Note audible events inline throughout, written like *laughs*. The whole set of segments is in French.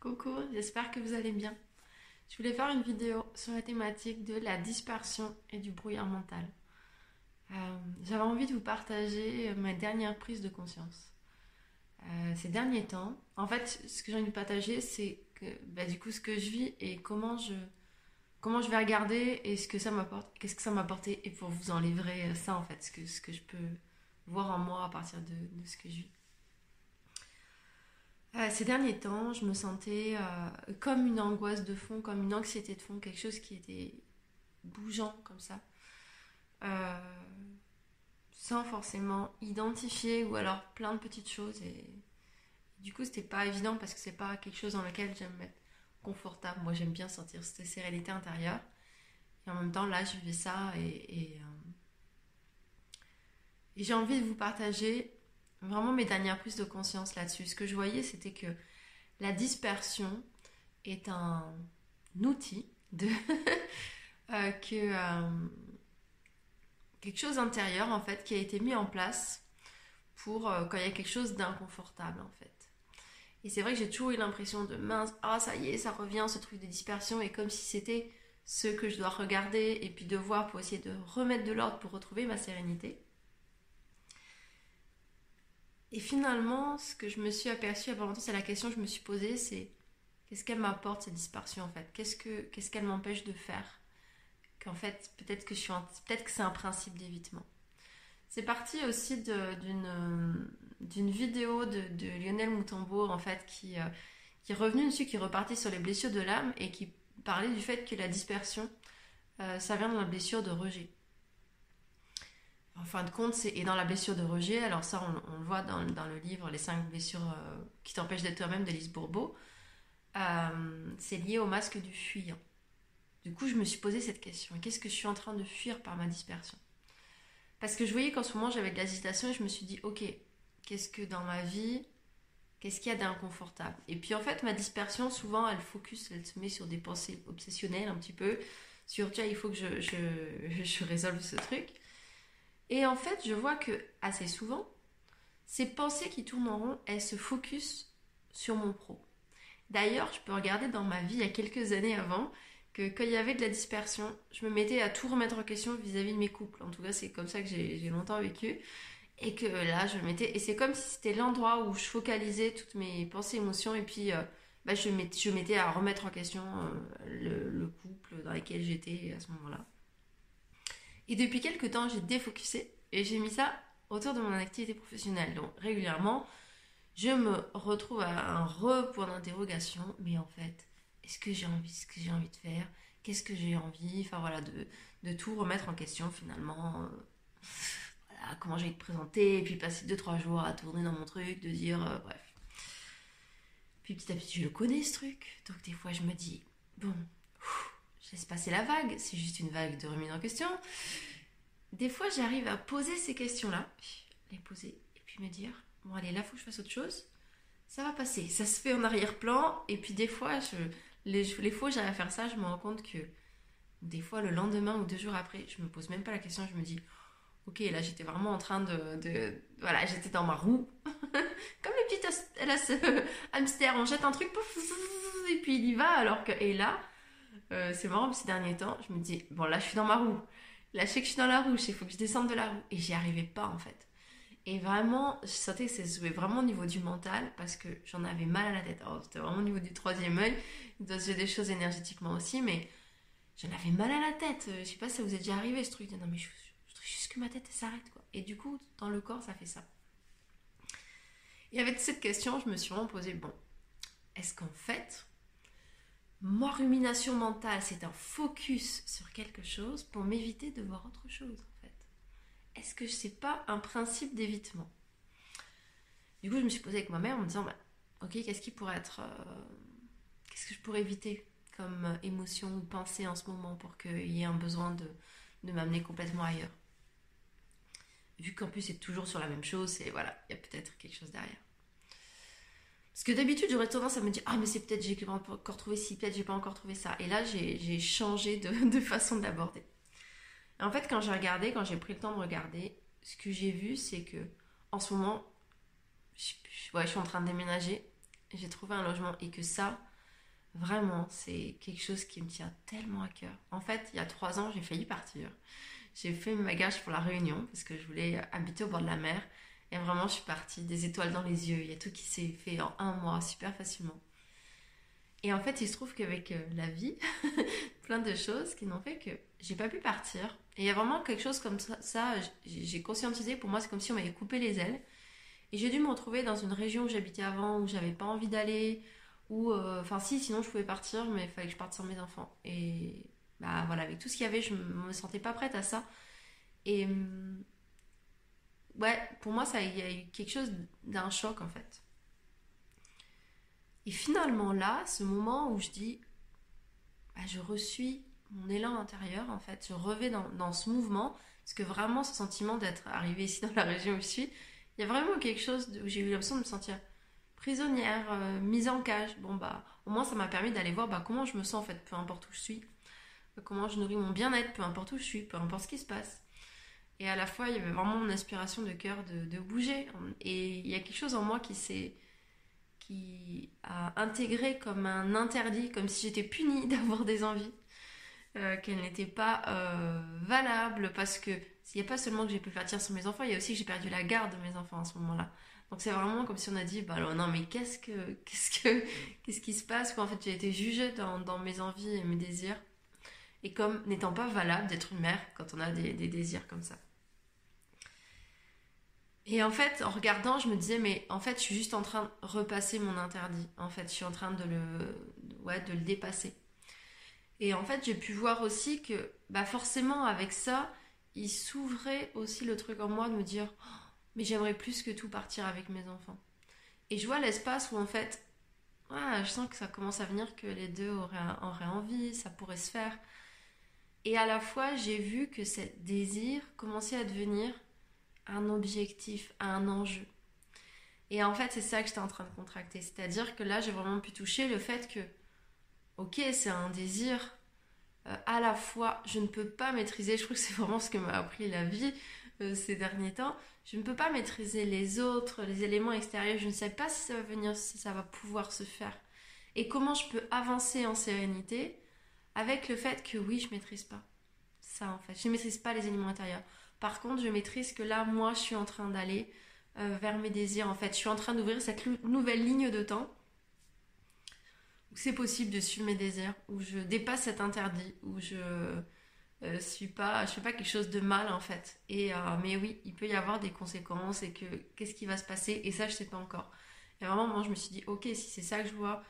Coucou, j'espère que vous allez bien. Je voulais faire une vidéo sur la thématique de la dispersion et du brouillard mental. Euh, j'avais envie de vous partager ma dernière prise de conscience. Euh, ces derniers temps, en fait, ce que j'ai envie de partager, c'est bah, du coup ce que je vis et comment je comment je vais regarder et ce que ça m'apporte, qu'est-ce que ça m'a apporté et pour vous en livrer ça en fait, ce que, ce que je peux voir en moi à partir de, de ce que je vis. Euh, ces derniers temps, je me sentais euh, comme une angoisse de fond, comme une anxiété de fond, quelque chose qui était bougeant comme ça, euh, sans forcément identifier ou alors plein de petites choses. Et, du coup, c'était pas évident parce que c'est pas quelque chose dans lequel j'aime être confortable. Moi, j'aime bien sentir cette sérénité intérieure. Et en même temps, là, je vivais ça et, et j'ai envie de vous partager vraiment mes dernières prises de conscience là-dessus. Ce que je voyais, c'était que la dispersion est un outil de *laughs* euh, euh, quelque chose d'intérieur en fait qui a été mis en place pour euh, quand il y a quelque chose d'inconfortable en fait. Et c'est vrai que j'ai toujours eu l'impression de mince, ah ça y est, ça revient ce truc de dispersion et comme si c'était ce que je dois regarder et puis de voir pour essayer de remettre de l'ordre pour retrouver ma sérénité. Et finalement, ce que je me suis aperçue avant longtemps, c'est la question que je me suis posée, c'est qu'est-ce qu'elle m'apporte cette dispersion en fait? Qu'est-ce que qu'est-ce qu'elle m'empêche de faire? Qu'en fait, peut-être que c'est un principe d'évitement. C'est parti aussi d'une vidéo de, Lionel Moutambour en fait qui euh, qui est revenu dessus, qui repartit sur les blessures de l'âme et qui parlait du fait que la dispersion, euh, ça vient de la blessure de rejet en fin de compte, c'est et dans la blessure de rejet, alors ça on, le voit dans, le livre Les 5 blessures euh, qui t'empêchent d'être toi-même de Lise Bourbeau, euh, c'est lié au masque du fuyant. Du coup, je me suis posé cette question qu'est-ce que je suis en train de fuir par ma dispersion? Parce que je voyais qu'en ce moment j'avais de l'agitation et je me suis dit ok, qu'est-ce que dans ma vie, qu'est-ce qu'il y a d'inconfortable? Et puis en fait, ma dispersion, souvent elle focus, elle se met sur des pensées obsessionnelles un petit peu, sur tiens, il faut que je *laughs* résolve ce truc. Et en fait, je vois que assez souvent, ces pensées qui tournent en rond, elles se focus sur mon pro. D'ailleurs, je peux regarder dans ma vie il y a quelques années avant que quand il y avait de la dispersion, je me mettais à tout remettre en question vis-à-vis de mes couples. En tout cas, c'est comme ça que j'ai longtemps vécu. Et que là, je me mettais. Et c'est comme si c'était l'endroit où je focalisais toutes mes pensées, émotions. Et puis, euh, bah, je, mettais, mettais à remettre en question euh, le couple dans lequel j'étais à ce moment-là. Et depuis quelques temps, j'ai défocusé et j'ai mis ça autour de mon activité professionnelle. Donc régulièrement, je me retrouve à un re-point d'interrogation. Mais en fait, est-ce que j'ai envie, ce que j'ai envie de faire? Qu'est-ce que j'ai envie? Enfin voilà, de, de, tout remettre en question finalement. Euh, voilà, comment j'ai envie de présenter. Et puis passer 2-3 jours à tourner dans mon truc, de dire euh, bref. Puis petit à petit, je le connais ce truc. Donc des fois, je me dis, bon, laisse passer la vague, c'est juste une vague de remise en question. Des fois, j'arrive à poser ces questions-là, les poser, et puis me dire, bon allez, là, il faut que je fasse autre chose. Ça va passer, ça se fait en arrière-plan, et puis des fois, les, les fois j'arrive à faire ça, je me rends compte que des fois, le lendemain ou deux jours après, je me pose même pas la question, je me dis, ok, là, j'étais vraiment en train de, voilà, j'étais dans ma roue, *laughs* comme le petit *laughs* hamster, on jette un truc, et puis il y va, alors que, et là, euh, c'est marrant, ces derniers temps, je me dis, bon, là, je suis dans ma roue. Là, je sais que je suis dans la roue, il faut que je descende de la roue. Et j'y arrivais pas, en fait. Et vraiment, je sentais que ça se jouait vraiment au niveau du mental parce que j'en avais mal à la tête. C'était vraiment au niveau du troisième œil. Il doit se des choses énergétiquement aussi, mais j'en avais mal à la tête. Je sais pas si ça vous est déjà arrivé ce truc. Non, mais je, je trouve juste que ma tête s'arrête, quoi. Et du coup, dans le corps, ça fait ça. Et avec cette question, je me suis vraiment posé, bon, est-ce qu'en fait, Ma rumination mentale, c'est un focus sur quelque chose pour m'éviter de voir autre chose, en fait. Est-ce que c'est pas un principe d'évitement? Du coup, je me suis posée avec ma mère en me disant, bah, ok, qu'est-ce qui pourrait être, euh, qu'est-ce que je pourrais éviter comme euh, émotion ou pensée en ce moment pour qu'il y ait un besoin de, de m'amener complètement ailleurs? Vu qu'en plus c'est toujours sur la même chose, et voilà, il y a peut-être quelque chose derrière. Parce que d'habitude, j'aurais tendance à me dire Ah, mais c'est peut-être j'ai pas encore trouvé ci, peut-être j'ai pas encore trouvé ça. Et là, j'ai changé *laughs* de, façon d'aborder. En fait, quand j'ai regardé, quand j'ai pris le temps de regarder, ce que j'ai vu, c'est que en ce moment, je, suis en train de déménager, j'ai trouvé un logement et que ça, Vraiment, c'est quelque chose qui me tient tellement à cœur. En fait, il y a trois ans, j'ai failli partir. J'ai fait mes bagages pour la Réunion parce que je voulais habiter au bord de la mer. Et vraiment, je suis partie, des étoiles dans les yeux. Il y a tout qui s'est fait en un mois, super facilement. Et en fait, il se trouve qu'avec euh, la vie, *laughs* plein de choses qui n'ont fait que j'ai pas pu partir. Et il y a vraiment quelque chose comme ça, j'ai conscientisé, pour moi, c'est comme si on m'avait coupé les ailes. Et j'ai dû me retrouver dans une région où j'habitais avant, où j'avais pas envie d'aller, ou euh, enfin si, sinon je pouvais partir, mais il fallait que je parte sans mes enfants. Et bah voilà, avec tout ce qu'il y avait, je me sentais pas prête à ça. Et hum, ouais, pour moi, ça, il y a eu quelque chose d'un choc en fait. Et finalement là, ce moment où je dis, bah, je reçus mon élan intérieur en fait, je revais dans, ce mouvement, parce que vraiment ce sentiment d'être arrivé ici dans la région où je suis, il y a vraiment quelque chose où j'ai eu l'impression de me sentir prisonnière, euh, mise en cage. Bon bah au moins ça m'a permis d'aller voir bah, comment je me sens en fait, peu importe où je suis, comment je nourris mon bien-être, peu importe où je suis, peu importe ce qui se passe. Et à la fois il y avait vraiment mon aspiration de cœur de, bouger. Et il y a quelque chose en moi qui s'est qui a intégré comme un interdit, comme si j'étais punie *laughs* d'avoir des envies, euh, qu'elles n'étaient pas euh, valables parce que il n'y a pas seulement que j'ai pu partir sur mes enfants, il y a aussi que j'ai perdu la garde de mes enfants à ce moment-là. Donc c'est vraiment comme si on a dit, bah non mais qu'est-ce que, *laughs* qu'est-ce que, qu'est-ce qui se passe En fait j'ai été jugée dans, mes envies et mes désirs, et comme n'étant pas valable d'être une mère quand on a des, désirs comme ça. Et en fait, en regardant, je me disais, mais en fait, je suis juste en train de repasser mon interdit. En fait, je suis en train de le, ouais, de le dépasser. Et en fait, j'ai pu voir aussi que, bah forcément, avec ça, il s'ouvrait aussi le truc en moi de me dire oh, mais j'aimerais plus que tout partir avec mes enfants. Et je vois l'espace où en fait, je sens que ça commence à venir, que les deux auraient, auraient envie, ça pourrait se faire. Et à la fois, j'ai vu que ce désir commençait à devenir un objectif, un enjeu. Et en fait, c'est ça que j'étais en train de contracter. C'est-à-dire que là, j'ai vraiment pu toucher le fait que, ok, c'est un désir, euh, à la fois, je ne peux pas maîtriser, je trouve que c'est vraiment ce que m'a appris la vie euh, ces derniers temps, je ne peux pas maîtriser les autres, les éléments extérieurs, je ne sais pas si ça va venir, si ça va pouvoir se faire. Et comment je peux avancer en sérénité avec le fait que oui, je maîtrise pas. Ça en fait, je ne maîtrise pas les éléments intérieurs. Par contre, je maîtrise que là, moi, je suis en train d'aller euh, vers mes désirs. En fait, je suis en train d'ouvrir cette nouvelle ligne de temps c'est possible de suivre mes désirs, où je dépasse cet interdit, où je euh, suis pas, je fais pas quelque chose de mal en fait. Et euh, mais oui, il peut y avoir des conséquences et que qu'est-ce qui va se passer? Et ça je sais pas encore. Et vraiment moi je me suis dit ok si c'est ça que je vois,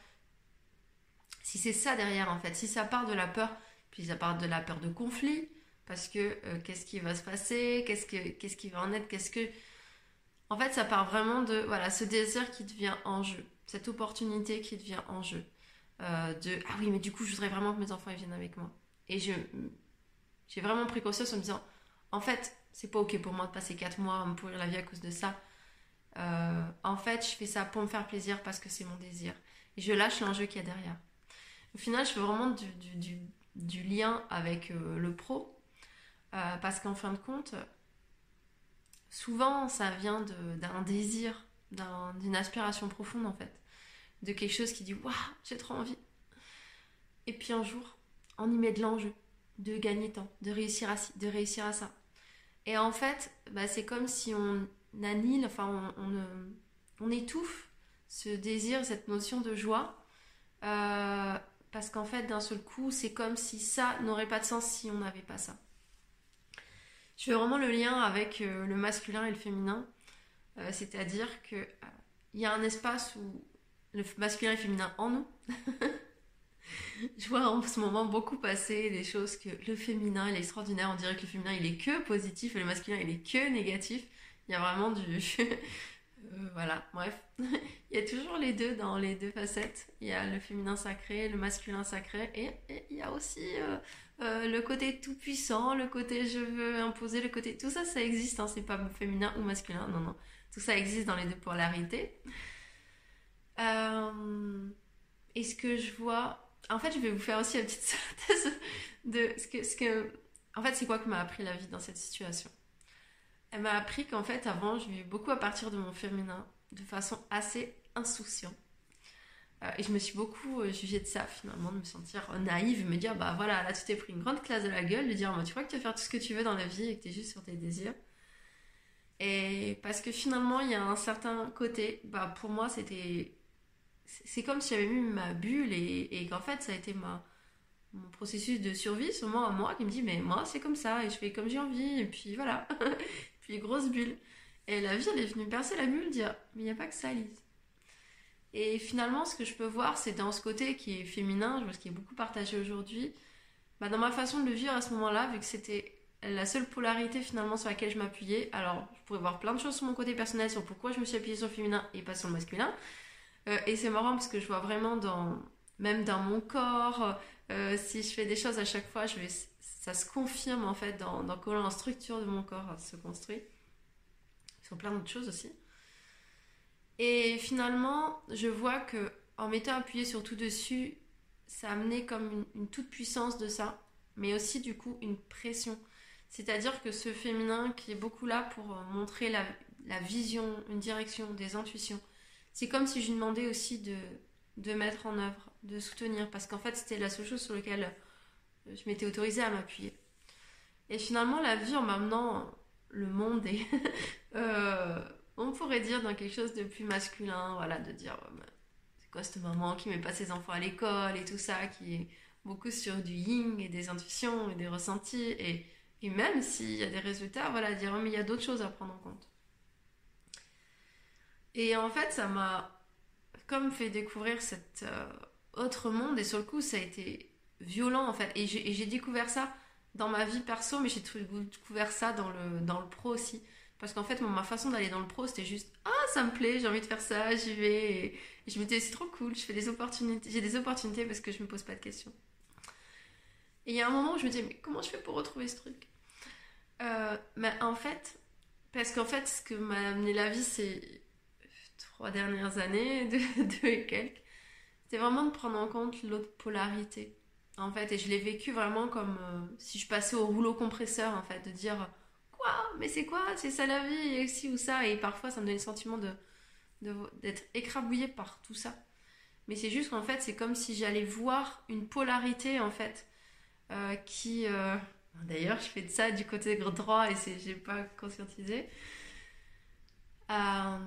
si c'est ça derrière en fait, si ça part de la peur, puis ça part de la peur de conflit, parce que euh, qu'est-ce qui va se passer, qu'est-ce que qu'est-ce qui va en être, qu'est-ce que en fait ça part vraiment de voilà ce désir qui devient en jeu, cette opportunité qui devient en jeu. Euh, de ah oui mais du coup je voudrais vraiment que mes enfants viennent avec moi. Et je j'ai vraiment pris conscience en me disant en fait c'est pas ok pour moi de passer 4 mois à me pourrir la vie à cause de ça. Euh, en fait je fais ça pour me faire plaisir parce que c'est mon désir. Et je lâche l'enjeu qu'il y a derrière. Au final je fais vraiment du, du, lien avec le pro parce qu'en fin de compte souvent ça vient d'un désir d'une aspiration profonde en fait de quelque chose qui dit Waouh, j'ai trop envie. Et puis un jour, on y met de l'enjeu, de gagner temps, de réussir à, de réussir à ça. Et en fait, bah, c'est comme si on annule, enfin, on, on, étouffe ce désir, cette notion de joie. Euh, parce qu'en fait, d'un seul coup, c'est comme si ça n'aurait pas de sens si on n'avait pas ça. Je fais vraiment le lien avec euh, le masculin et le féminin. Euh, c'est-à-dire qu'il il y a un espace où le masculin et le féminin en nous. *laughs* je vois en ce moment beaucoup passer des choses que le féminin est extraordinaire, on dirait que le féminin il est que positif et le masculin il est que négatif. Il y a vraiment du... *laughs* Euh, voilà, bref. *laughs* il y a toujours les deux dans les deux facettes. Il y a le féminin sacré, le masculin sacré et, il y a aussi euh, euh, le côté tout puissant, le côté je veux imposer, le côté... Tout ça, ça existe, hein, c'est pas féminin ou masculin, non, non. Tout ça existe dans les deux polarités. Euh, et ce que je vois, en fait, je vais vous faire aussi une petite *laughs* synthèse de ce que, ce que, en fait, c'est quoi que m'a appris la vie dans cette situation? Elle m'a appris qu'en fait, avant, je vivais beaucoup à partir de mon féminin, de façon assez insouciante. Euh, et je me suis beaucoup euh, jugée de ça finalement, de me sentir naïve, me dire bah voilà, là tu t'es pris une grande classe de la gueule, de dire bah, tu crois que tu vas faire tout ce que tu veux dans la vie et que tu es juste sur tes désirs. Et parce que finalement, il y a un certain côté, bah pour moi c'était. C'est comme si j'avais mis ma bulle et, et qu'en fait ça a été ma, mon processus de survie, seulement à moi qui me dit mais moi c'est comme ça et je fais comme j'ai envie et puis voilà. *laughs* puis grosse bulle. Et la vie elle est venue percer la bulle, dire mais il n'y a pas que ça Lise. Et finalement, ce que je peux voir, c'est dans ce côté qui est féminin, je vois ce qui est beaucoup partagé aujourd'hui, bah dans ma façon de le vivre à ce moment-là, vu que c'était la seule polarité finalement sur laquelle je m'appuyais, alors je pourrais voir plein de choses sur mon côté personnel, sur pourquoi je me suis appuyée sur le féminin et pas sur le masculin. Euh, et c'est marrant parce que je vois vraiment même dans mon corps, euh, si je fais des choses à chaque fois, ça se confirme en fait dans, dans comment la structure de mon corps se construit. Sur plein d'autres choses aussi. Et finalement, je vois que en m'étant appuyée sur tout dessus, ça a amené comme une, toute puissance de ça, mais aussi du coup une pression. C'est-à-dire que ce féminin qui est beaucoup là pour euh, montrer la, vision, une direction, des intuitions, c'est comme si je demandais aussi de, de mettre en œuvre, de soutenir, parce qu'en fait c'était la seule chose sur laquelle euh, je m'étais autorisée à m'appuyer. Et finalement, la vie en m'amenant le monde et *laughs* euh, on pourrait dire dans quelque chose de plus masculin, voilà, de dire c'est quoi cette maman qui met pas ses enfants à l'école et tout ça, qui est beaucoup sur du yin et des intuitions et des ressentis, et, et même s'il y a des résultats, voilà, dire mais il y a d'autres choses à prendre en compte. Et en fait, ça m'a comme fait découvrir cet euh, autre monde, et sur le coup, ça a été violent en fait, et j'ai découvert ça dans ma vie perso, mais j'ai découvert ça dans le, dans le pro aussi. Parce qu'en fait, ma façon d'aller dans le pro, c'était juste Ah, ça me plaît, j'ai envie de faire ça, j'y vais. Et, je me disais C'est trop cool, des j'ai des opportunités parce que je me pose pas de questions. Et il y a un moment où je me disais Mais comment je fais pour retrouver ce truc? Euh, Mais en fait, parce qu'en fait, ce que m'a amené la vie ces trois dernières années, *laughs* deux, et quelques, c'était vraiment de prendre en compte l'autre polarité. En fait, et je l'ai vécu vraiment comme euh, si je passais au rouleau compresseur, en fait, de dire mais c'est quoi? C'est ça la vie, et ci ou ça. Et parfois, ça me donne le sentiment de, d'être écrabouillé par tout ça. Mais c'est juste qu'en fait, c'est comme si j'allais voir une polarité, en fait, euh, qui... Euh, d'ailleurs, je fais de ça du côté droit et j'ai pas conscientisé. Euh,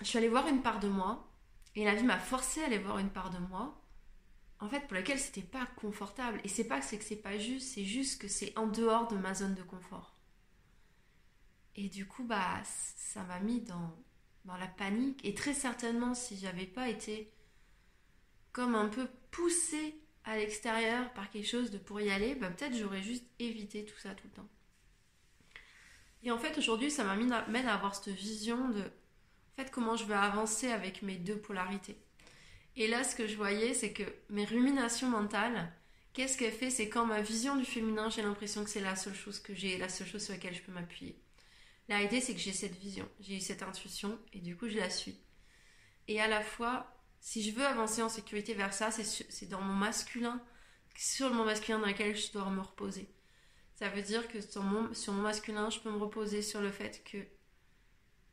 je suis allée voir une part de moi et la vie m'a forcé à aller voir une part de moi en fait, pour laquelle c'était pas confortable. Et c'est pas que c'est que c'est pas juste, c'est juste que c'est en dehors de ma zone de confort. Et du coup, bah, ça m'a mis dans, la panique. Et très certainement, si j'avais pas été comme un peu poussée à l'extérieur par quelque chose de pour y aller, bah, peut-être j'aurais juste évité tout ça tout le temps. Et en fait, aujourd'hui, ça m'amène à avoir cette vision de en comment je veux avancer avec mes deux polarités. Et là, ce que je voyais, c'est que mes ruminations mentales, qu'est-ce qu'elle fait C'est quand ma vision du féminin, j'ai l'impression que c'est la seule chose que j'ai, la seule chose sur laquelle je peux m'appuyer. La réalité, c'est que j'ai cette vision, j'ai eu cette intuition, et du coup, je la suis. Et à la fois, si je veux avancer en sécurité vers ça, c'est dans mon masculin, sur mon masculin dans lequel je dois me reposer. Ça veut dire que sur mon, sur mon masculin, je peux me reposer sur le fait que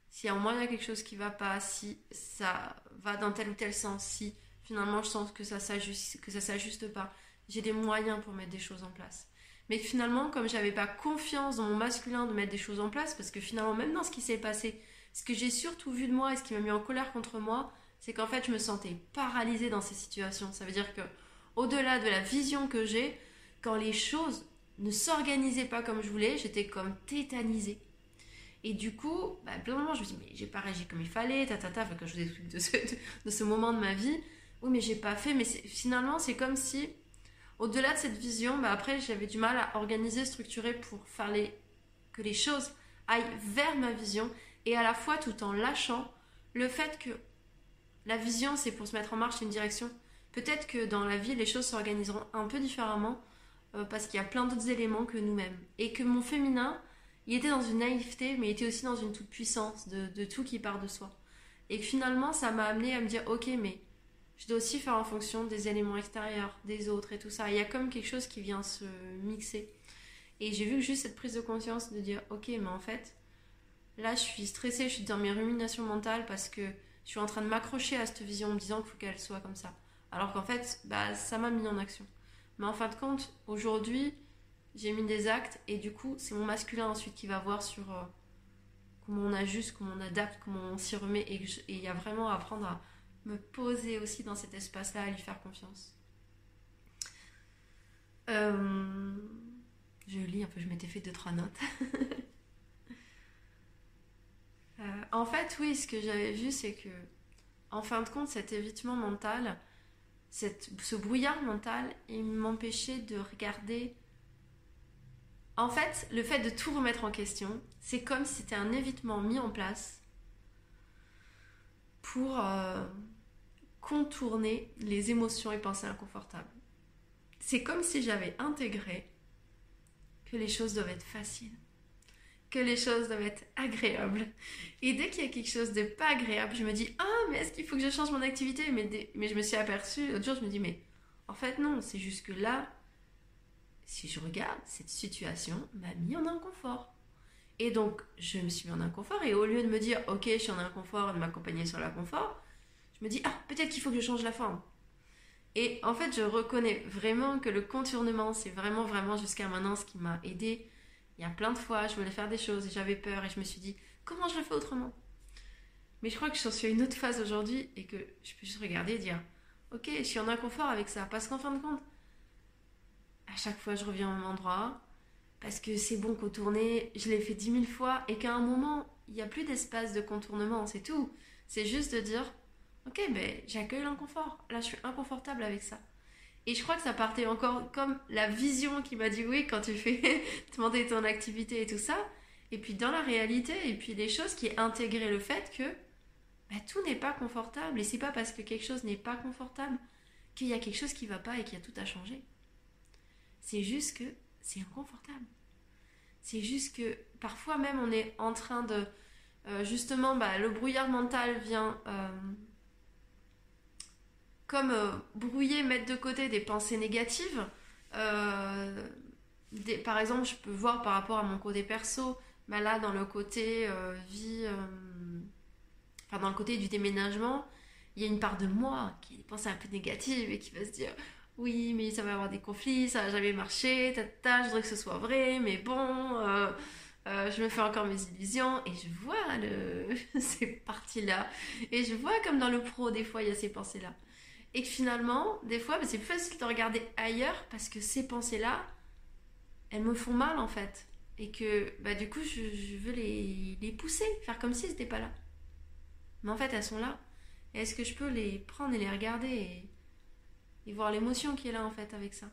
si à un moment il y a quelque chose qui va pas, si ça va dans tel ou tel sens, si finalement je sens que ça s'ajuste, que ça s'ajuste pas, j'ai des moyens pour mettre des choses en place. Mais finalement, comme j'avais pas confiance dans mon masculin de mettre des choses en place, parce que finalement, même dans ce qui s'est passé, ce que j'ai surtout vu de moi et ce qui m'a mis en colère contre moi, c'est qu'en fait, je me sentais paralysée dans ces situations. Ça veut dire que, au-delà de la vision que j'ai, quand les choses ne s'organisaient pas comme je voulais, j'étais comme tétanisée. Et du coup, bah, plein de moments, je me dis, mais j'ai pas réagi comme il fallait, ta ta ta, que je des trucs de ce, de, ce moment de ma vie. Oui, mais j'ai pas fait. Mais finalement, c'est comme si, au-delà de cette vision, bah, après, j'avais du mal à organiser, structurer pour faire les, que les choses aillent vers ma vision et à la fois tout en lâchant le fait que la vision, c'est pour se mettre en marche, une direction. Peut-être que dans la vie, les choses s'organiseront un peu différemment euh, parce qu'il y a plein d'autres éléments que nous-mêmes. Et que mon féminin, il était dans une naïveté, mais il était aussi dans une toute puissance de, tout qui part de soi. Et finalement, ça m'a amené à me dire, ok, mais je dois aussi faire en fonction des éléments extérieurs, des autres et tout ça. Il y a comme quelque chose qui vient se mixer. Et j'ai vu juste cette prise de conscience de dire, ok, mais en fait, là, je suis stressée, je suis dans mes ruminations mentales parce que je suis en train de m'accrocher à cette vision en me disant qu'il faut qu'elle soit comme ça. Alors qu'en fait, bah, ça m'a mis en action. Mais en fin de compte, aujourd'hui, j'ai mis des actes et du coup, c'est mon masculin ensuite qui va voir sur euh, comment on ajuste, comment on adapte, comment on s'y remet. Et il y a vraiment à apprendre à me poser aussi dans cet espace-là, à lui faire confiance. Euh, je lis un peu, je m'étais fait deux, trois notes. *laughs* Euh, en fait, oui, ce que j'avais vu, c'est que, en fin de compte, cet évitement mental, ce brouillard mental, il m'empêchait de regarder. En fait, le fait de tout remettre en question, c'est comme si c'était un évitement mis en place pour euh, contourner les émotions et pensées inconfortables. C'est comme si j'avais intégré que les choses doivent être faciles, que les choses doivent être agréables. Et dès qu'il y a quelque chose de pas agréable, je me dis Ah, mais est-ce qu'il faut que je change mon activité? Mais, mais je me suis aperçue, l'autre jour, je me dis Mais en fait, non, c'est juste que là, si je regarde, cette situation m'a mis en inconfort. Et donc, je me suis mis en inconfort, et au lieu de me dire Ok, je suis en inconfort, de m'accompagner sur l'inconfort, je me dis Ah, peut-être qu'il faut que je change la forme. Et en fait, je reconnais vraiment que le contournement, c'est vraiment, vraiment jusqu'à maintenant ce qui m'a aidé. Il y a plein de fois, je voulais faire des choses et j'avais peur et je me suis dit, comment je le fais autrement? Mais je crois que je suis à une autre phase aujourd'hui et que je peux juste regarder et dire, ok, je suis en inconfort avec ça. Parce qu'en fin de compte, chaque fois, je reviens au même endroit. Parce que c'est bon contourner, je l'ai fait dix mille fois et qu'à un moment, il n'y a plus d'espace de contournement, c'est tout. C'est juste de dire, ok, ben j'accueille l'inconfort. Là, je suis inconfortable avec ça. Et je crois que ça partait encore comme la vision qui m'a dit oui quand tu fais *laughs* demander ton activité et tout ça. Et puis dans la réalité, et puis les choses qui intégraient le fait que ben, tout n'est pas confortable. Et c'est pas parce que quelque chose n'est pas confortable qu'il y a quelque chose qui va pas et qu'il y a tout à changer. C'est juste que c'est inconfortable. C'est juste que parfois même on est en train de... Euh, justement, bah, le brouillard mental vient... Euh, comme euh, brouiller, mettre de côté des pensées négatives. Par exemple, je peux voir par rapport à mon côté perso, bah là, dans le côté vie, enfin, dans le côté du déménagement, il y a une part de moi qui pensées un peu négatives et qui va se dire oui, mais ça va avoir des conflits, ça va jamais marcher, tata, je voudrais que ce soit vrai, mais bon, je me fais encore mes illusions et je vois le... *laughs* ces parties-là. Et je vois comme dans le pro, des fois, il y a ces pensées-là. Et que finalement, des fois, bah, c'est plus facile de regarder ailleurs parce que ces pensées-là, elles me font mal en fait. Et que bah, du coup, je, veux les, les, pousser, faire comme si elles n'étaient pas là. Mais en fait, elles sont là. est-ce que je peux les prendre et les regarder voir l'émotion qui est là en fait avec ça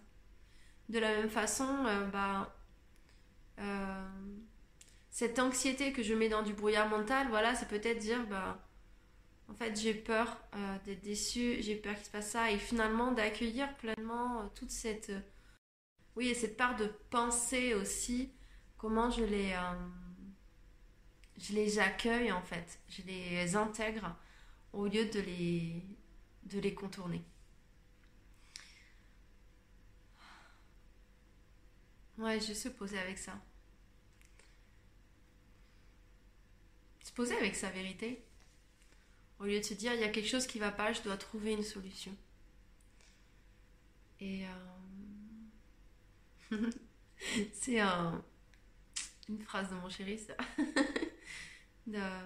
De la même façon, euh, bah, euh, cette anxiété que je mets dans du brouillard mental, voilà, c'est peut-être dire, bah, en fait, j'ai peur euh, d'être déçue, j'ai peur qu'il se passe ça, et finalement d'accueillir pleinement toute cette. Oui, et cette part de pensée aussi, comment je les. je les accueille en fait, je les intègre au lieu de les, de les contourner. Ouais, je se poser avec ça. Se poser avec sa vérité. Au lieu de se dire, il y a quelque chose qui va pas, je dois trouver une solution. Et euh, *laughs* c'est une phrase de mon chéri, ça. *laughs*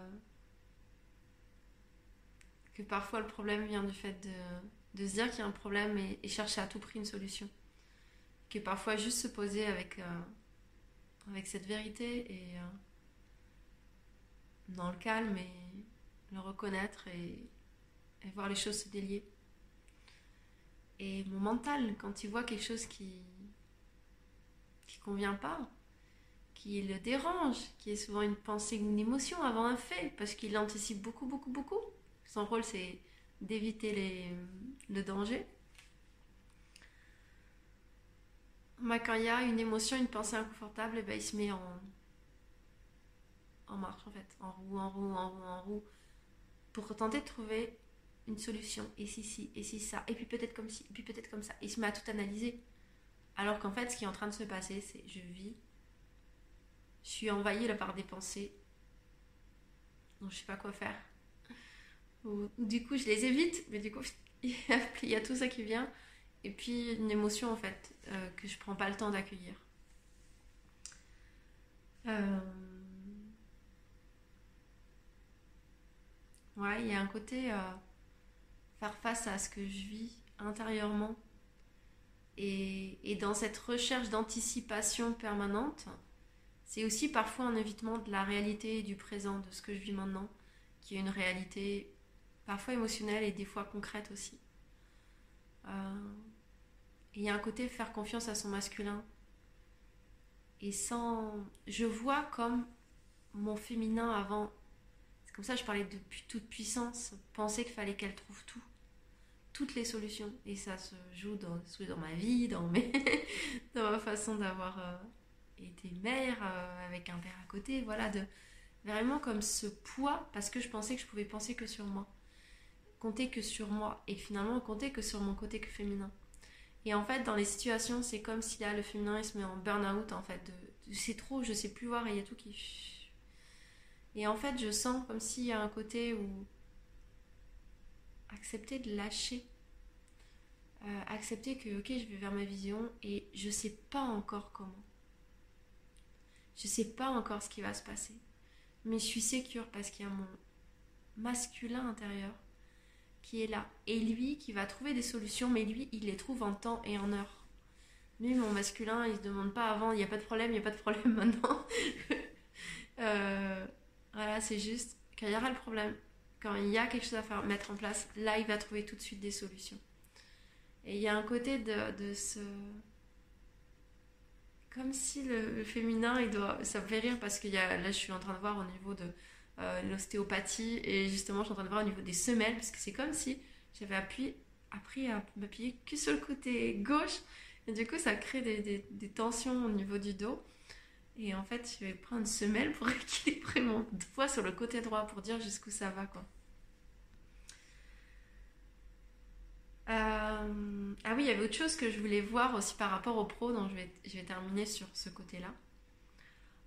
Que parfois le problème vient du fait de, se dire qu'il y a un problème et, chercher à tout prix une solution. Que parfois juste se poser avec, euh, avec cette vérité et euh, dans le calme et le reconnaître et, voir les choses se délier. Et mon mental, quand il voit quelque chose qui qui convient pas, qui le dérange, qui est souvent une pensée une émotion avant un fait, parce qu'il anticipe beaucoup, beaucoup, beaucoup. Son rôle, c'est d'éviter le danger. Bah, quand il y a une émotion, une pensée inconfortable, eh ben, il se met en, en marche, en fait, en roue, en roue, en roue, en roue pour tenter de trouver une solution. Et si, si, et si ça, et puis peut-être comme ci, et puis peut-être comme ça. Il se met à tout analyser. Alors qu'en fait, ce qui est en train de se passer, c'est je vis, je suis envahie par des pensées dont je sais pas quoi faire. Ou, du coup, je les évite, mais du coup, *laughs* il y a tout ça qui vient. Et puis une émotion en fait euh, que je prends pas le temps d'accueillir. Euh, ouais, il y a un côté euh, faire face à ce que je vis intérieurement. Et, et dans cette recherche d'anticipation permanente, c'est aussi parfois un évitement de la réalité du présent, de ce que je vis maintenant, qui est une réalité parfois émotionnelle et des fois concrète aussi. Il y a un côté faire confiance à son masculin. Et sans. Je vois comme mon féminin avant. C'est comme ça que je parlais de toute puissance. Penser qu'il fallait qu'elle trouve tout. Toutes les solutions. Et ça se joue dans, dans ma vie, *laughs* dans, ma façon d'avoir euh, été mère, euh, avec un père à côté. Voilà, de vraiment comme ce poids, parce que je pensais que je pouvais penser que sur moi. Compter que sur moi. Et finalement, compter que sur mon côté féminin. Et en fait, dans les situations, c'est comme si là, le féminin, en burn-out, en fait. De, c'est trop, je sais plus voir, et il y a tout qui... Et en fait, je sens comme s'il y a un côté où... Accepter de lâcher. Euh, accepter que, ok, je vais vers ma vision, et je sais pas encore comment. Je sais pas encore ce qui va se passer. Mais je suis sécure parce qu'il y a mon masculin intérieur qui est là. Et lui qui va trouver des solutions, mais lui, il les trouve en temps et en heure. Lui, mon masculin, il se demande pas avant, il n'y a pas de problème, il n'y a pas de problème *laughs* maintenant. Euh, voilà, c'est juste quand il y aura le problème, quand il y a quelque chose à faire, mettre en place, là, il va trouver tout de suite des solutions. Et il y a un côté de, de ce... Comme si le, féminin, il doit... Ça me fait rire parce que y a, là, je suis en train de voir au niveau de l'ostéopathie. Et justement je suis en train de voir au niveau des semelles parce que c'est comme si j'avais appris, appris à m'appuyer que sur le côté gauche. Et du coup ça crée des, tensions au niveau du dos. Et en fait je vais prendre une semelle pour *laughs* équilibrer mon poids sur le côté droit pour dire jusqu'où ça va quoi. Euh, ah oui, il y avait autre chose que je voulais voir aussi par rapport au pro, donc je vais, je vais terminer sur ce côté-là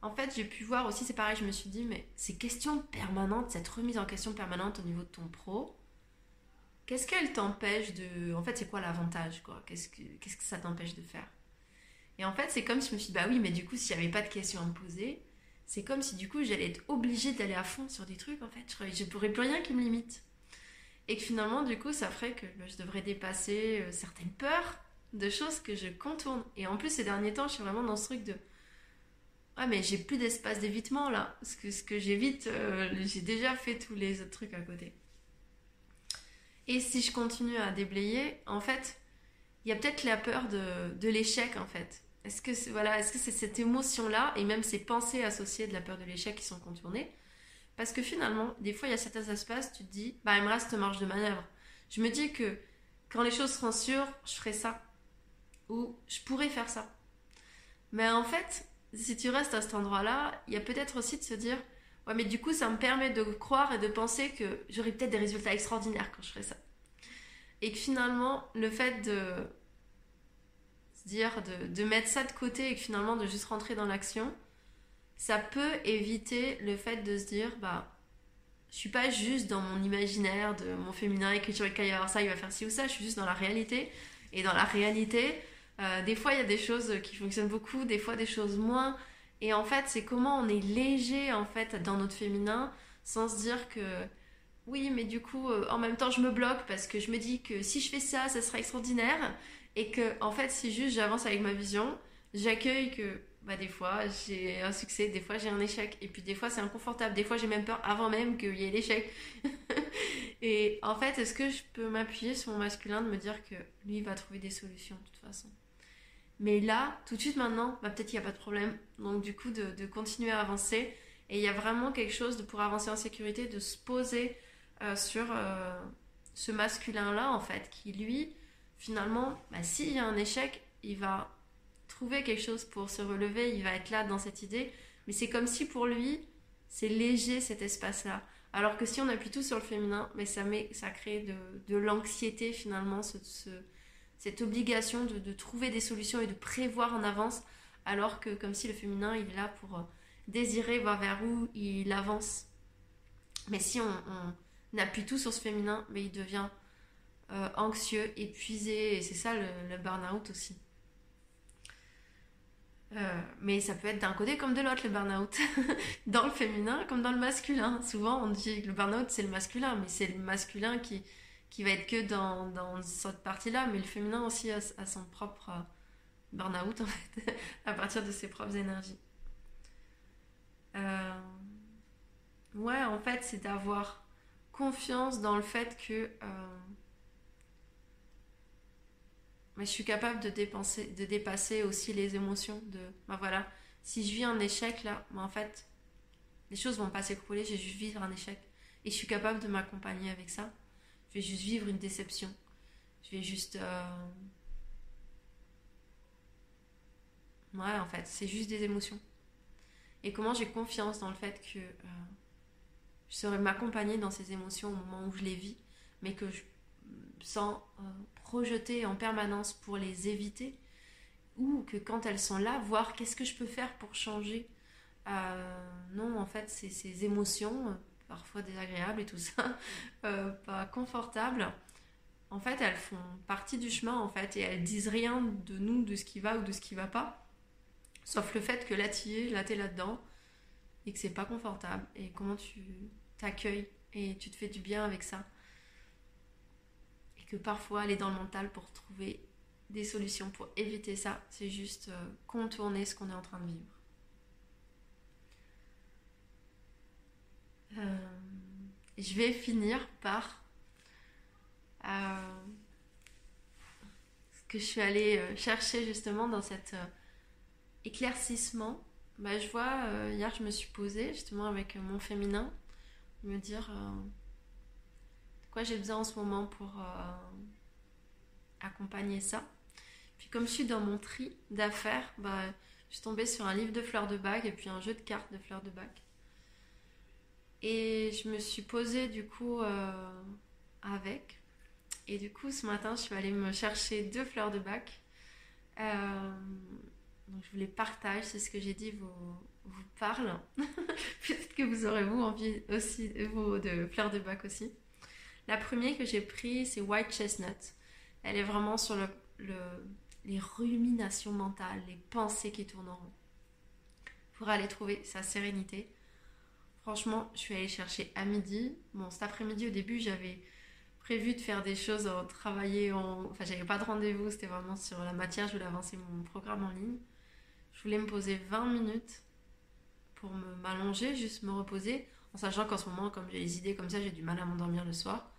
en fait, j'ai pu voir aussi, c'est pareil, je me suis dit, mais ces questions permanentes, cette remise en question permanente au niveau de ton pro, qu'est-ce qu'elle t'empêche de. En fait, c'est quoi l'avantage, quoi? Qu'est-ce que, ça t'empêche de faire? Et en fait, c'est comme si je me suis dit, bah oui, mais du coup, s'il n'y avait pas de questions à me poser, c'est comme si du coup, j'allais être obligée d'aller à fond sur des trucs, en fait. Je ne pourrais plus rien qui me limite. Et que finalement, du coup, ça ferait que bah, je devrais dépasser euh, certaines peurs de choses que je contourne. Et en plus, ces derniers temps, je suis vraiment dans ce truc de ah, mais j'ai plus d'espace d'évitement là. Parce que ce que j'évite, euh, j'ai déjà fait tous les autres trucs à côté. Et si je continue à déblayer, en fait, il y a peut-être la peur de, de l'échec en fait. Est-ce que c'est voilà, est-ce que c'est cette émotion-là et même ces pensées associées de la peur de l'échec qui sont contournées? Parce que finalement, des fois, il y a certains espaces, tu te dis, bah, il me reste marge de manœuvre. Je me dis que quand les choses seront sûres, je ferai ça. Ou je pourrais faire ça. Mais en fait, si tu restes à cet endroit-là, il y a peut-être aussi de se dire Ouais, mais du coup, ça me permet de croire et de penser que j'aurai peut-être des résultats extraordinaires quand je ferai ça. Et que finalement, le fait de se dire, de, mettre ça de côté et que finalement de juste rentrer dans l'action, ça peut éviter le fait de se dire Bah, je suis pas juste dans mon imaginaire de mon féminin écriture et avoir ça, il va faire ci ou ça, je suis juste dans la réalité. Et dans la réalité, euh, des fois, il y a des choses qui fonctionnent beaucoup, des fois des choses moins. Et en fait, c'est comment on est léger en fait dans notre féminin sans se dire que oui, mais du coup, euh, en même temps, je me bloque parce que je me dis que si je fais ça, ça sera extraordinaire. Et que, en fait, si juste j'avance avec ma vision, j'accueille que bah, des fois j'ai un succès, des fois j'ai un échec. Et puis des fois c'est inconfortable, des fois j'ai même peur avant même qu'il y ait l'échec. *laughs* et en fait, est-ce que je peux m'appuyer sur mon masculin de me dire que lui va trouver des solutions de toute façon? Mais là, tout de suite maintenant, bah, peut-être qu'il n'y a pas de problème. Donc du coup, de, continuer à avancer. Et il y a vraiment quelque chose de, pour avancer en sécurité, de se poser euh, sur euh, ce masculin-là, en fait, qui lui, finalement, bah, s'il y a un échec, il va trouver quelque chose pour se relever, il va être là dans cette idée. Mais c'est comme si pour lui, c'est léger cet espace-là. Alors que si on appuie tout sur le féminin, mais ça, met, ça crée de, de l'anxiété finalement, ce, cette obligation de, trouver des solutions et de prévoir en avance, alors que comme si le féminin, il est là pour euh, désirer voir vers où il avance. Mais si on, appuie tout sur ce féminin, mais il devient euh, anxieux, épuisé, et c'est ça le, burn-out aussi. Euh, mais ça peut être d'un côté comme de l'autre le burn-out, *laughs* dans le féminin comme dans le masculin. Souvent on dit que le burn-out c'est le masculin, mais c'est le masculin qui, qui va être que dans, dans cette partie-là, mais le féminin aussi a, son propre euh, burn-out en fait, *laughs* à partir de ses propres énergies. Euh, ouais, en fait, c'est d'avoir confiance dans le fait que mais je suis capable de, dépenser, de dépasser aussi les émotions. De, ben voilà, si je vis un échec là, ben en fait, les choses vont pas s'écrouler, je vais juste vivre un échec. Et je suis capable de m'accompagner avec ça. Je vais juste vivre une déception. Je vais juste. Euh, ouais, en fait, c'est juste des émotions. Et comment j'ai confiance dans le fait que euh, je saurais m'accompagner dans ces émotions au moment où je les vis, mais que je, sans euh, projeter en permanence pour les éviter, ou que quand elles sont là, voir qu'est-ce que je peux faire pour changer. Euh, non, en fait, c'est ces émotions, parfois désagréables et tout ça, *laughs* euh, pas confortables, en fait, elles font partie du chemin, en fait, et elles disent rien de nous, de ce qui va ou de ce qui va pas, sauf le fait que là, tu es, là, t'es là-dedans, et que c'est pas confortable, et comment tu t'accueilles, et tu te fais du bien avec ça? Que parfois aller dans le mental pour trouver des solutions pour éviter ça, c'est juste euh, contourner ce qu'on est en train de vivre. Euh, je vais finir par euh, ce que je suis allée chercher justement dans cet éclaircissement. Bah, je vois, hier je me suis posée justement avec mon féminin, me dire quoi j'ai besoin en ce moment pour euh, accompagner ça. Puis comme je suis dans mon tri d'affaires, bah, je suis tombée sur un livre de fleurs de bague et puis un jeu de cartes de fleurs de bague. Et je me suis posée du coup euh, avec. Et du coup, ce matin, je suis allée me chercher deux fleurs de bague. Euh, donc je vous les partage, c'est ce que j'ai dit, vous, vous parle. *laughs* Peut-être que vous aurez vous envie aussi de fleurs de bac aussi. La première que j'ai prise, c'est White Chestnut. Elle est vraiment sur le, les ruminations mentales, les pensées qui tournent en rond. Pour aller trouver sa sérénité. Franchement, je suis allée chercher à midi. Bon, cet après-midi, au début, j'avais prévu de faire des choses, en travailler en... Enfin, j'avais pas de rendez-vous, c'était vraiment sur la matière, je voulais avancer mon programme en ligne. Je voulais me poser 20 minutes pour m'allonger, juste me reposer, en sachant qu'en ce moment, comme j'ai les idées comme ça, j'ai du mal à m'endormir le soir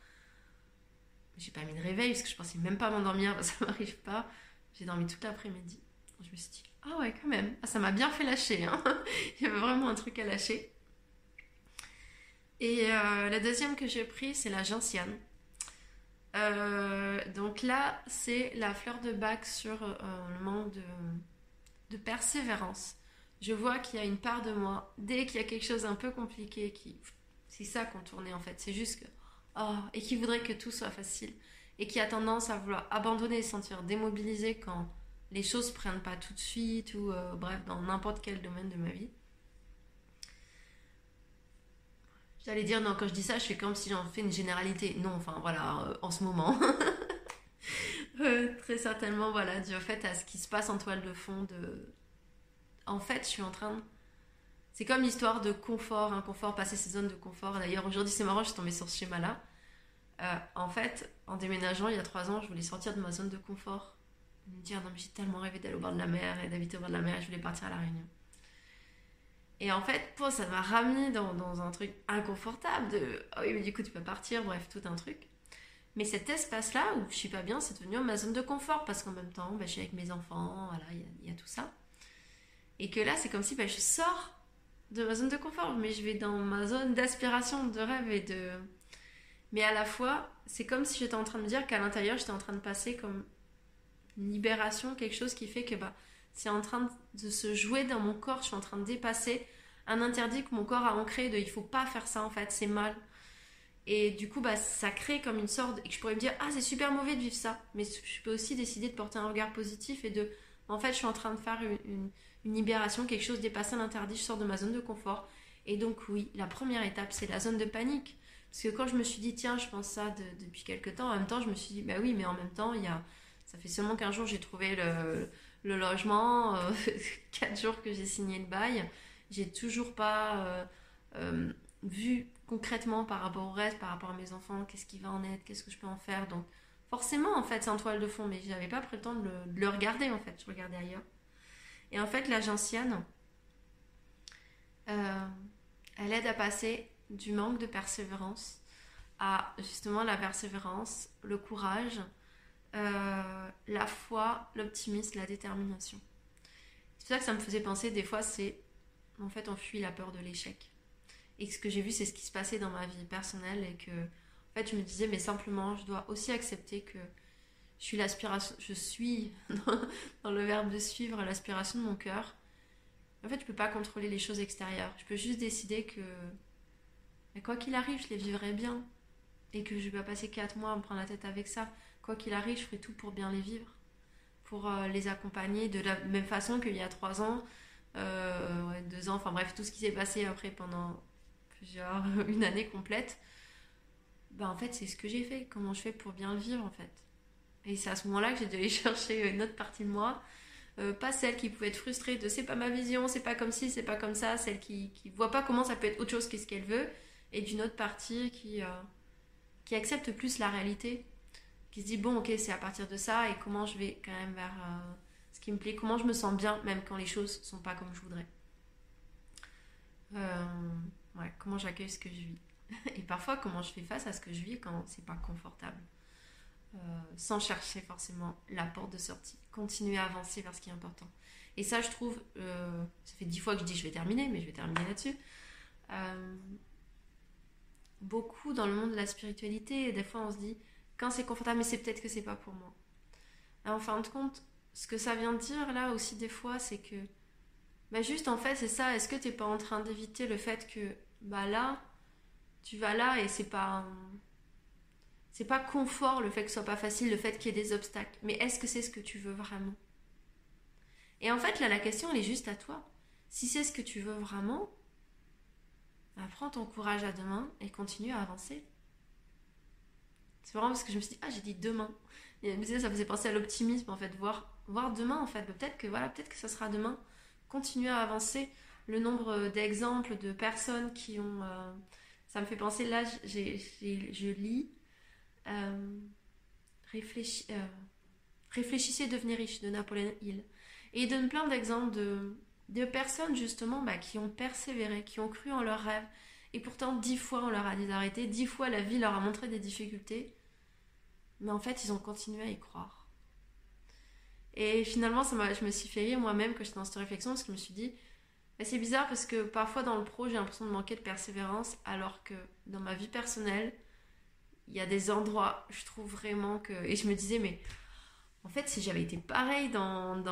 j'ai pas mis de réveil parce que je pensais même pas m'endormir, *laughs* ça m'arrive pas. J'ai dormi toute l'après-midi. Je me suis dit, ah ouais, quand même, ah, ça m'a bien fait lâcher. Hein. *laughs* Il y avait vraiment un truc à lâcher. Et euh, la deuxième que j'ai pris, c'est la gentiane. Euh, donc là, c'est la fleur de bac sur euh, le manque de, persévérance. Je vois qu'il y a une part de moi, dès qu'il y a quelque chose un peu compliqué, qui, c'est ça qu'on tournait en fait. C'est juste que oh, et qui voudrait que tout soit facile, et qui a tendance à vouloir abandonner et se sentir démobilisé quand les choses prennent pas tout de suite, ou euh, bref, dans n'importe quel domaine de ma vie. J'allais dire, non, quand je dis ça, je fais comme si j'en fais une généralité. Non, enfin voilà, euh, en ce moment. *laughs* très certainement, voilà, du fait à ce qui se passe en toile de fond. De... En fait, je suis en train de c'est comme l'histoire de confort, inconfort, passer ses zones de confort. D'ailleurs, aujourd'hui, c'est marrant, je suis tombée sur ce schéma-là. Euh, en fait, en déménageant il y a trois ans, je voulais sortir de ma zone de confort. Me dire, non, mais j'ai tellement rêvé d'aller au bord de la mer et d'habiter au bord de la mer je voulais partir à La Réunion. Et en fait, pour, ça m'a ramené dans, un truc inconfortable de, oh oui, mais du coup, tu peux partir, bref, tout un truc. Mais cet espace-là où je suis pas bien, c'est devenu ma zone de confort parce qu'en même temps, bah, je suis avec mes enfants, voilà, il y, a tout ça. Et que là, c'est comme si bah, je sors de ma zone de confort, mais je vais dans ma zone d'aspiration, de rêve et de. Mais à la fois, c'est comme si j'étais en train de me dire qu'à l'intérieur, j'étais en train de passer comme une libération, quelque chose qui fait que bah, c'est en train de se jouer dans mon corps, je suis en train de dépasser un interdit que mon corps a ancré de il faut pas faire ça en fait, c'est mal. Et du coup, bah, ça crée comme une sorte. Et que je pourrais me dire, ah, c'est super mauvais de vivre ça. Mais je peux aussi décider de porter un regard positif et de. En fait, je suis en train de faire une libération, quelque chose dépassé à l'interdit, je sors de ma zone de confort. Et donc oui, la première étape, c'est la zone de panique. Parce que quand je me suis dit, tiens, je pense ça depuis quelques temps, en même temps, je me suis dit, bah oui, mais en même temps, il y a, ça fait seulement qu'un jour j'ai trouvé le, le logement, euh, *laughs* quatre jours que j'ai signé le bail. J'ai toujours pas euh, euh, vu concrètement par rapport au reste, par rapport à mes enfants, qu'est-ce qui va en être, qu'est-ce que je peux en faire. Donc, forcément, en fait, c'est en toile de fond, mais j'avais pas pris le temps de le, de le, regarder, en fait. Je regardais ailleurs. Et en fait, l'agencienne, elle aide à passer du manque de persévérance à justement la persévérance, le courage, euh, la foi, l'optimisme, la détermination. C'est ça que ça me faisait penser des fois, c'est en fait on fuit la peur de l'échec. Et ce que j'ai vu, c'est ce qui se passait dans ma vie personnelle et que en fait je me disais mais simplement je dois aussi accepter que je suis l'aspiration, je suis *laughs* dans, le verbe de suivre l'aspiration de mon cœur. En fait, je peux pas contrôler les choses extérieures. Je peux juste décider que quoi qu'il arrive, je les vivrai bien et que je vais pas passer quatre mois à me prendre la tête avec ça quoi qu'il arrive, je ferai tout pour bien les vivre, pour euh, les accompagner de la même façon qu'il y a trois ans, euh, deux ans, enfin bref, tout ce qui s'est passé après pendant plusieurs, *laughs* une année complète. Ben, en fait, c'est ce que j'ai fait. Comment je fais pour bien le vivre, en fait. Et c'est à ce moment-là que j'ai dû aller *laughs* chercher une autre partie de moi. Euh, pas celle qui pouvait être frustrée de c'est pas ma vision, c'est pas comme ci, c'est pas comme ça, celle qui, qui voit pas comment ça peut être autre chose qu'est-ce qu'elle veut, et d'une autre partie qui, qui accepte plus la réalité qui se dit bon ok c'est à partir de ça et comment je vais quand même vers euh, ce qui me plaît, comment je me sens bien même quand les choses sont pas comme je voudrais. Euh, comment j'accueille ce que je vis. *laughs* et parfois comment je fais face à ce que je vis quand c'est pas confortable. Euh, sans chercher forcément la porte de sortie. Continuer à avancer vers ce qui est important. Et ça je trouve, ça fait dix fois que je dis je vais terminer, mais je vais terminer là-dessus beaucoup dans le monde de la spiritualité. des fois, on se dit, c'est confortable, mais c'est peut-être que c'est pas pour moi. en fin de compte, ce que ça vient de dire là aussi des fois, c'est que bah juste en fait c'est ça. Est-ce que tu n'es pas en train d'éviter le fait que bah là tu vas là et c'est pas c'est pas confort le fait que ce soit pas facile, le fait qu'il y ait des obstacles. Mais est-ce que c'est ce que tu veux vraiment? Et en fait là la question elle est juste à toi. Si c'est ce que tu veux vraiment, bah, prends ton courage à deux mains et continue à avancer. C'est vraiment parce que je me suis dit, ah, j'ai dit demain. Et ça faisait penser à l'optimisme, en fait, voir, voir demain, en fait. Peut-être que, voilà, peut-être que ça sera demain. Continuer à avancer. Le nombre d'exemples de personnes qui ont. Euh, ça me fait penser, là, je lis. Euh, euh, réfléchissez, devenez riche de Napoléon Hill. Et il donne plein d'exemples de, de personnes, justement, bah, qui ont persévéré, qui ont cru en leurs rêves, et pourtant, dix fois, on leur a dit d'arrêter, dix fois, la vie leur a montré des difficultés. Mais en fait, ils ont continué à y croire. Et finalement, ça je me suis fait rire moi-même quand j'étais dans cette réflexion, parce que je me suis dit, c'est bizarre parce que parfois dans le pro, j'ai l'impression de manquer de persévérance, alors que dans ma vie personnelle, il y a des endroits, je trouve vraiment que... Et je me disais, mais en fait, si j'avais été pareil dans,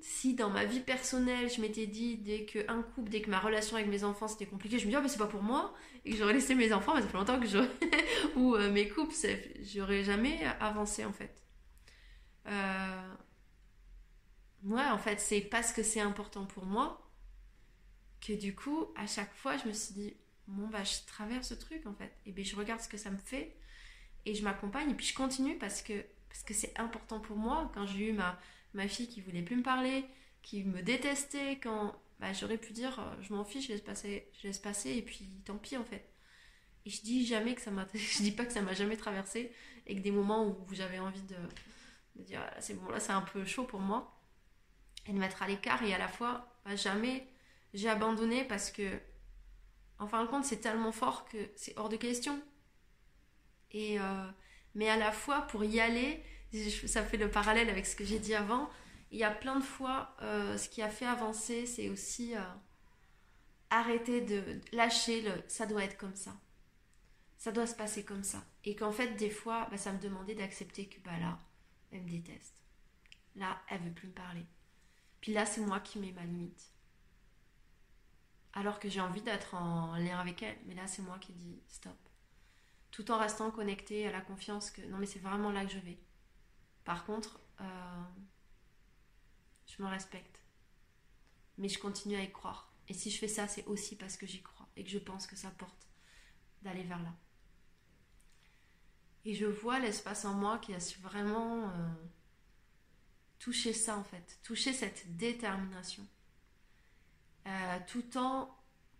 si dans ma vie personnelle, je m'étais dit dès qu'un couple, dès que ma relation avec mes enfants c'était compliqué, je me dis oh, mais c'est pas pour moi et que j'aurais laissé mes enfants, mais ça fait longtemps que j'aurais *laughs* ou euh, mes couples, j'aurais jamais avancé en fait. Euh... Ouais, en fait, c'est parce que c'est important pour moi que du coup, à chaque fois, je me suis dit bon bah je traverse ce truc en fait et bien je regarde ce que ça me fait et je m'accompagne et puis je continue parce que parce que c'est important pour moi. Quand j'ai eu ma, ma fille qui voulait plus me parler, qui me détestait, quand bah, j'aurais pu dire euh, je m'en fiche, je laisse passer, je laisse passer et puis tant pis en fait. Et je dis jamais que ça m'a, *laughs* je dis pas que ça m'a jamais traversé et que des moments où j'avais envie de, de dire ah, c'est bon là c'est un peu chaud pour moi et de mettre à l'écart et à la fois bah, jamais j'ai abandonné parce que en fin de compte c'est tellement fort que c'est hors de question. Et euh, mais à la fois pour y aller, ça fait le parallèle avec ce que j'ai dit avant, il y a plein de fois, euh, ce qui a fait avancer, c'est aussi euh, arrêter de lâcher le ça doit être comme ça. Ça doit se passer comme ça. Et qu'en fait, des fois, bah, ça me demandait d'accepter que bah, là, elle me déteste. Là, elle veut plus me parler. Puis là, c'est moi qui mets ma limite. Alors que j'ai envie d'être en lien avec elle. Mais là, c'est moi qui dis stop tout en restant connecté à la confiance que non mais c'est vraiment là que je vais. Par contre, euh, je me respecte. Mais je continue à y croire. Et si je fais ça, c'est aussi parce que j'y crois et que je pense que ça porte d'aller vers là. Et je vois l'espace en moi qui a su vraiment euh, toucher ça en fait, toucher cette détermination. Euh, tout en,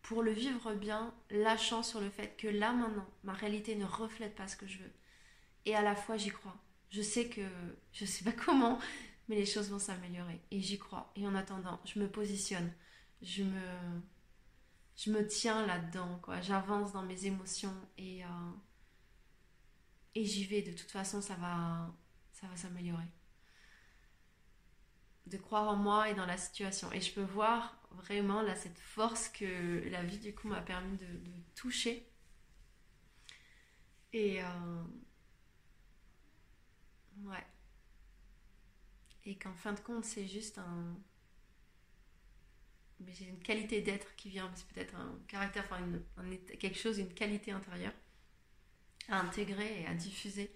pour le vivre bien, lâchant sur le fait que là maintenant, ma réalité ne reflète pas ce que je veux. Et à la fois, j'y crois. Je sais que, je sais pas *laughs* comment, mais les choses vont s'améliorer. Et j'y crois. Et en attendant, je me positionne. Je me, je me tiens là-dedans, quoi. J'avance dans mes émotions et, euh, et j'y vais. De toute façon, ça va, ça va s'améliorer. De croire en moi et dans la situation. Et je peux voir vraiment là cette force que la vie du coup m'a permis de, toucher. Et euh, ouais. Et qu'en fin de compte, c'est juste un. Mais j'ai une qualité d'être qui vient, c'est peut-être un caractère, enfin quelque chose, une qualité intérieure à intégrer et à diffuser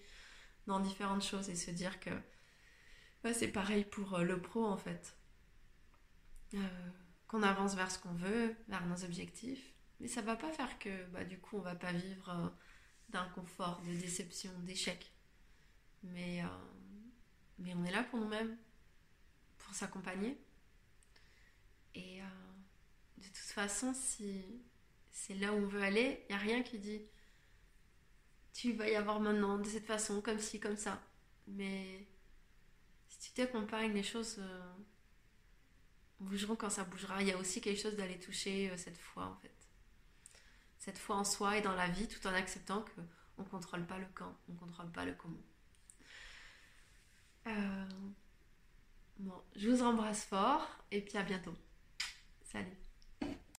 dans différentes choses et se dire que c'est pareil pour euh, le pro en fait. Euh, qu'on avance vers ce qu'on veut, vers nos objectifs, mais ça va pas faire que bah, du coup on va pas vivre euh, d'inconfort, de déception, d'échec. Mais, mais on est là pour nous-mêmes, pour s'accompagner. Et de toute façon, si c'est là où on veut aller, il n'y a rien qui dit tu vas y avoir maintenant de cette façon, comme ci, comme ça. Mais si tu t'accompagnes, les choses euh, bougeront quand ça bougera. Il y a aussi quelque chose d'aller toucher euh, cette foi, en fait. Cette foi en soi et dans la vie, tout en acceptant qu'on ne contrôle pas le quand, on ne contrôle pas le comment. Euh, bon, je vous embrasse fort et puis à bientôt. Salut